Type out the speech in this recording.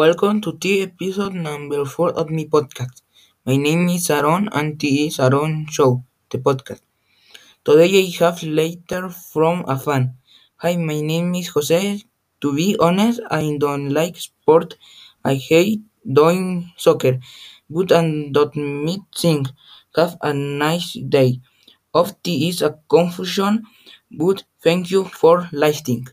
Welcome to the episode number four of my podcast. My name is Aaron and this is Aaron Show, the podcast. Today I have letter from a fan. Hi, my name is Jose. To be honest, I don't like sport. I hate doing soccer. But and don't meet thing. Have a nice day. Of this is a confusion, but thank you for listening.